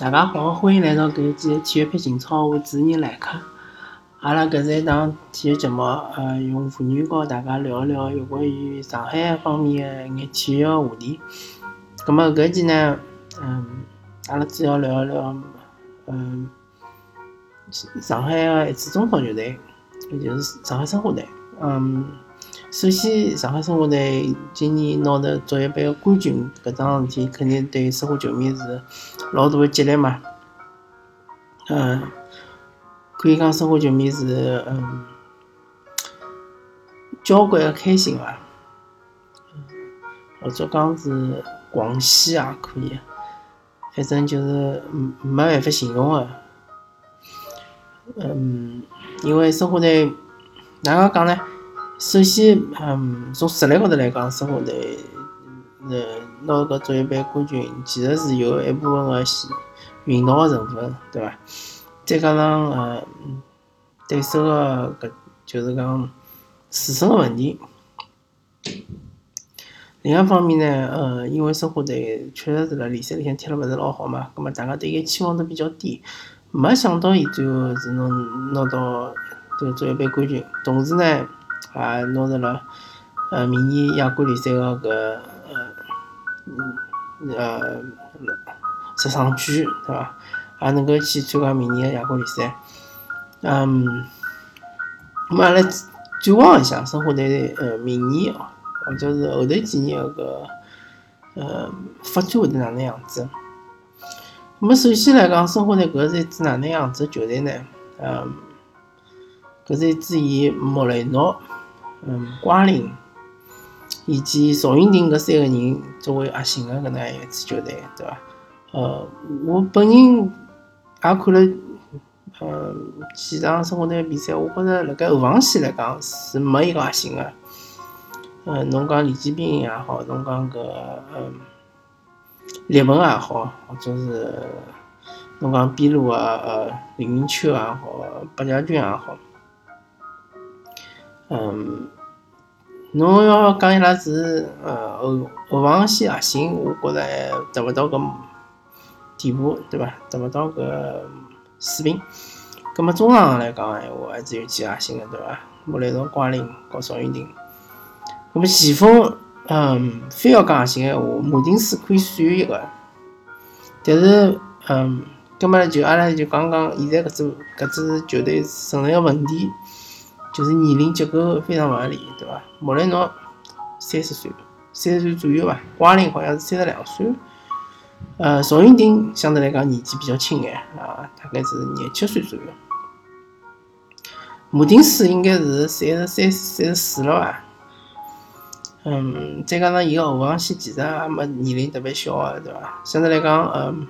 大家好，欢迎来到搿一期体育篇情操，我主持人来客。阿拉搿是一档体育节目，呃，用妇女和大家聊一聊有关于上海方面的一眼体育话题。葛末搿期呢，嗯，阿拉主要聊一聊，嗯，上海的一支中超球队，也就是上海申花队。嗯，首先，上海申花队今年拿着足协杯个冠军，搿桩事体肯定对申花球迷是。老大的激励嘛，嗯，可以讲生活球迷是嗯，交关的开心伐，或者讲是狂喜也可以，反正就是没办法形容的，嗯，因为生活队哪能讲呢？首先，嗯，从实力高头来讲，申花队。呃，拿个足协杯冠军，其实是有一部分个运道个成分，对伐？再加上呃，对手个搿就是讲自身个问题。另一方面呢，呃，因为申花队确实是辣联赛里向踢了勿是老好嘛，葛末大家对伊期望都比较低，没想到伊最后是能拿到这个足协杯冠军，同时呢，也拿着了呃明年亚冠联赛个搿。嗯，呃，十上区对伐？也能够去参加明年的亚冠联赛。嗯，咁阿拉展望一下申花队呃明年哦，或者是后头几年个呃发展会得哪能样子？咁么首先来讲，申花队搿是一支哪能样子球队呢？嗯，搿是一支以莫雷诺、嗯瓜林。以及赵云霆搿三个人作为核心的搿能样一支球队，对伐？呃，我本人也看了，呃，几场生活队比赛，我觉着辣盖后防线来讲是没一个核心的。呃，侬讲李建斌也好，侬讲搿嗯列文也好，或者是侬讲边路啊呃李明秋也好，白家军也好，嗯。侬要讲伊拉是呃后后防线核心，我觉着还达勿到搿地步，对伐？达勿到搿水平。葛末中场来讲闲话，还是有几核心个，对伐？莫雷诺、瓜林、和邵云霆。葛末前锋，嗯，非要讲核心闲话，马丁斯可以算一个。但是，嗯，葛末就阿拉就讲讲现在搿支搿支球队存在个问题。就是年龄结构非常勿合理，对伐？莫雷诺三十岁，三十岁左右伐？瓜林好像是三十两岁，呃，赵云霆相对来讲年纪比较轻眼啊，大概是廿七岁左右。马丁斯应该是三十三、三十四了伐？嗯，再加上伊个后防线其实也没年龄特别小个，对伐？相对来讲，嗯，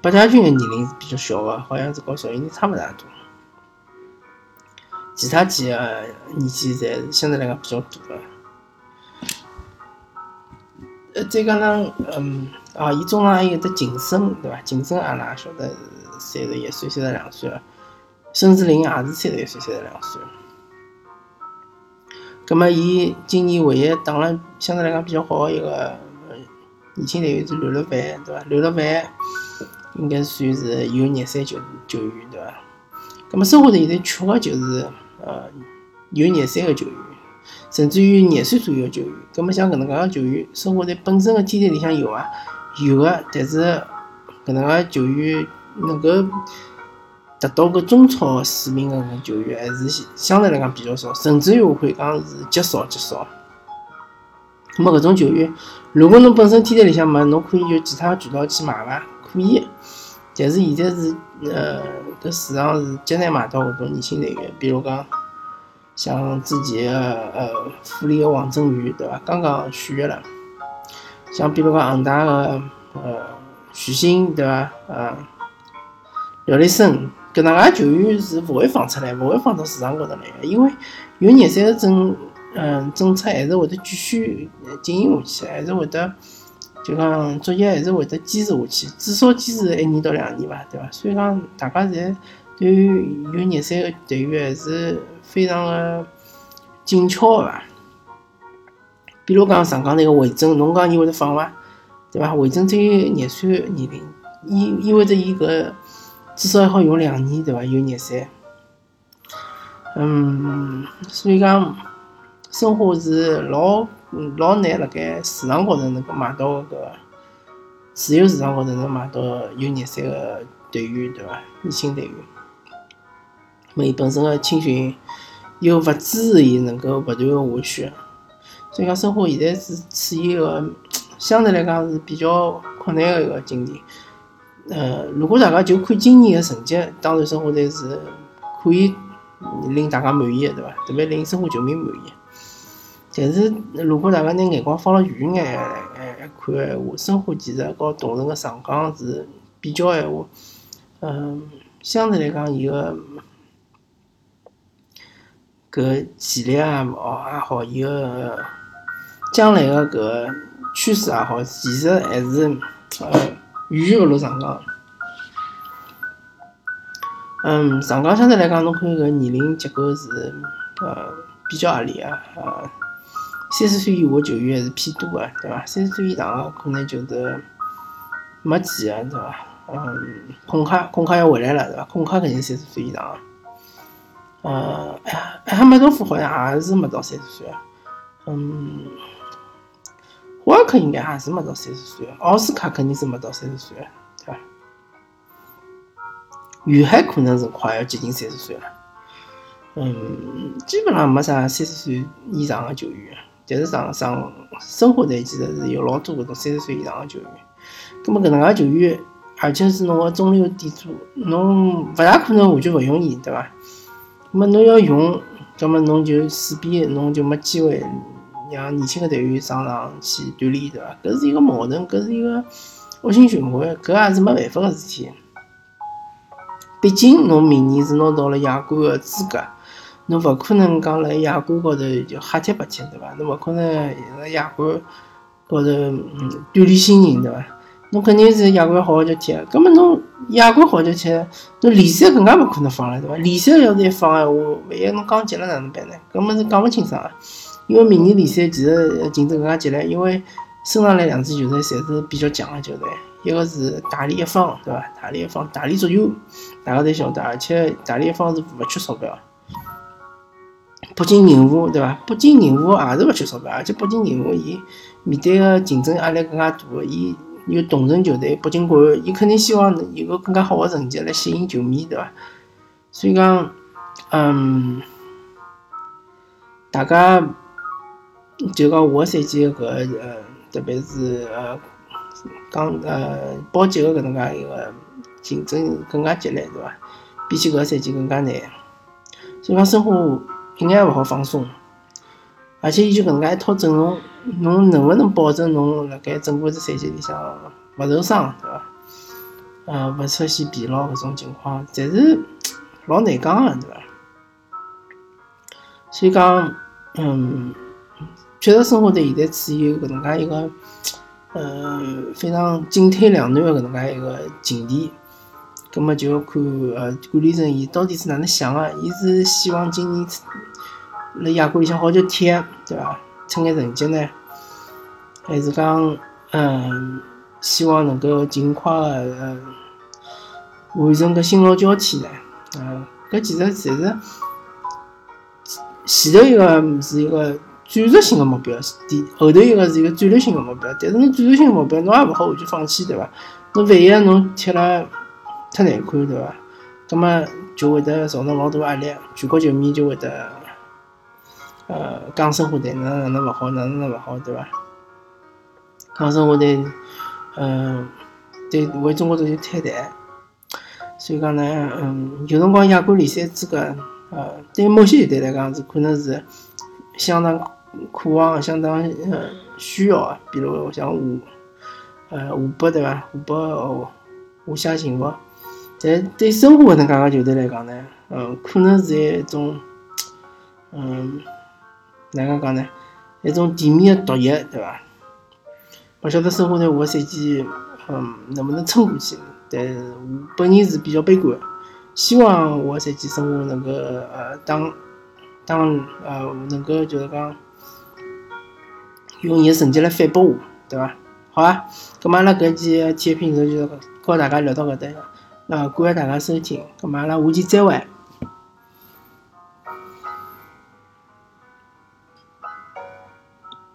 白家军个年龄是比较小个，好像是和赵云霆差勿大多。其他几个年纪侪相对来讲比较大个，呃，再加上，嗯，啊，伊中场还有得晋升，对伐？晋升阿拉也晓得是三十一岁、三十两岁了，孙志林也是三十一岁、三十两岁。葛末伊今年唯一打了相对来讲比较好个一个年轻队员是刘乐凡，对伐？刘乐凡应该算是有热身球球员，对伐？葛末生活队现在缺个就是。呃，有廿三个球员，甚至于廿岁左右的球员。葛么像搿能介个球员，生活在本身个天队里向有啊，有个，但是搿能介球员能够达到个中超水平个球员，还是相对来讲比较少，甚至于我可以讲是极少极少。葛么搿种球员，如果侬本身天队里向没，侬可以有其他渠道去买伐？可以。但是现在是，呃，搿市场是极难买到搿种年轻队员，比如讲，像之前个呃富力个王振宇，对伐？刚刚续约了。像比如讲恒大个呃许昕，对伐？呃，廖立生，搿能介球员是勿会放出来，勿会放到市场高头来个，因为有热三个政，嗯，政策还是会得继续进行下去，还是会得。就讲作业还是会得坚持下去，至少坚持一年到两年吧，对伐？所以讲大家侪对于有热身个队员还是非常的紧俏个伐？比如讲上港那个魏征，侬讲伊会得放伐？对伐？卫证只有廿岁年龄，意意味着伊搿至少还好用两年，对伐？有廿三。嗯，所以讲，申花是老嗯老难辣盖市场高头能够买到搿个自由市场高头能买到有廿三个队员，对伐？年轻队员，没伊本身个青训又勿支持伊能够勿断个下去，所以讲申花现在是处于一个相对来讲是比较困难个一个境地。呃，如果大家就看今年个成绩，当然申花队是可以。令大家满意，对伐？特别令申花球迷满意。但是，如果大家拿眼光放了远眼来看闲话，申花其实和同城个上港是比较闲话，嗯，相对来讲，伊个搿潜力啊，哦也好，伊个将来个搿趋势也好，其实还是呃远远勿如上港。嗯，上港相对来讲，侬看搿年龄结构是呃比较合理啊，呃，三十岁以下球员还是偏多的，对伐？三十岁以上可能就是没几个，对伐？嗯，孔卡孔卡要回来了，对伐？孔卡肯定三十岁以上，呃，埃哈梅多夫好像也是没到三十岁啊，嗯，霍尔克应该也是没到三十岁，奥斯卡肯定是没到三十岁，对伐？于海可能是快要接近三十岁了，嗯，基本上没啥三十岁以上的球员，但是上上生活队其实是有老多搿种三十岁以上的球员。葛末搿能介球员，而且是侬个中流砥柱，侬勿大可能完全勿用伊，对伐？葛末侬要用，葛末侬就势必侬就没机会让年轻的队员上场去锻炼，对伐？搿是一个矛盾，搿是一个恶性循环，搿也是没办法个事体。毕竟，侬明年是拿到了亚冠的资格，侬勿可能讲辣亚冠高头就瞎踢白踢，对伐？侬勿可能辣亚冠高头锻炼心情，对伐？侬肯定是亚冠好好就踢，葛末侬亚冠好就踢，侬联赛更加勿可能放了，对伐？联赛要是一放闲话，万一侬降级了哪能办呢？根本是讲勿清爽个。因为明年联赛其实竞争更加激烈，因为升上来两支球队侪是比较强个球队。一个是大连一方，对伐？大连一方，大连足球，大家侪晓得，而且大连一方是勿缺钞票。北京人和，对伐？北京人和也是勿缺钞票，而且北京人和伊面对个竞争压力更加大，伊有同城球队北京国安，伊肯定希望有个更加好个成绩来吸引球迷，对伐？所以讲，嗯，大家就讲下个赛季搿呃，特别是呃。讲呃保级个搿能介一个竞争更加激烈，对伐？比起搿个赛季更加难，所以讲申花一眼勿好放松，而且伊就搿能介一套阵容，侬能勿能保证侬辣盖整个只赛季里向勿受伤，对伐？呃，勿出现疲劳搿种情况，侪是老难讲个，对伐？所以讲，嗯，确实生活在现在处于搿能介一个。呃，非常进退两难的搿能介一个境地，葛末就要看呃管理层伊到底是哪能想的？伊是希望今年辣亚冠里向好就踢，对伐？出眼成绩呢？还是讲嗯，希望能够尽快个完成搿新老交替呢？嗯，搿其实侪是前头一个是一个。战术性的目标，后头一个是一个战略性的目标，但是侬战术性目标侬也勿好完全放弃，对伐？侬万一侬踢了太难看，对伐？葛末就会得造成老大压力，全国球迷就会得呃讲生活队哪能哪能勿好，哪能哪能勿好，对伐？讲申花队嗯对为中国足球太淡，所以讲呢，嗯，有辰光亚冠联赛资格呃对某些球队来讲是可能是相当。渴望相当呃需要啊，比如像湖呃湖北对伐？湖北哦华夏幸福，但对申花搿能介个球队来讲呢，嗯，可能是一种嗯哪能讲呢？一种地面的毒液对伐？勿晓得申花队下个赛季嗯能不能撑过去？但是我本人是比较悲观，希望下个赛季申花能够呃当当呃能够就是讲。用伊个成绩来反驳我，对伐？好啊，咁阿拉搿期体育频道就和大家聊到搿搭，那感谢大家收听，咁阿拉下期再会。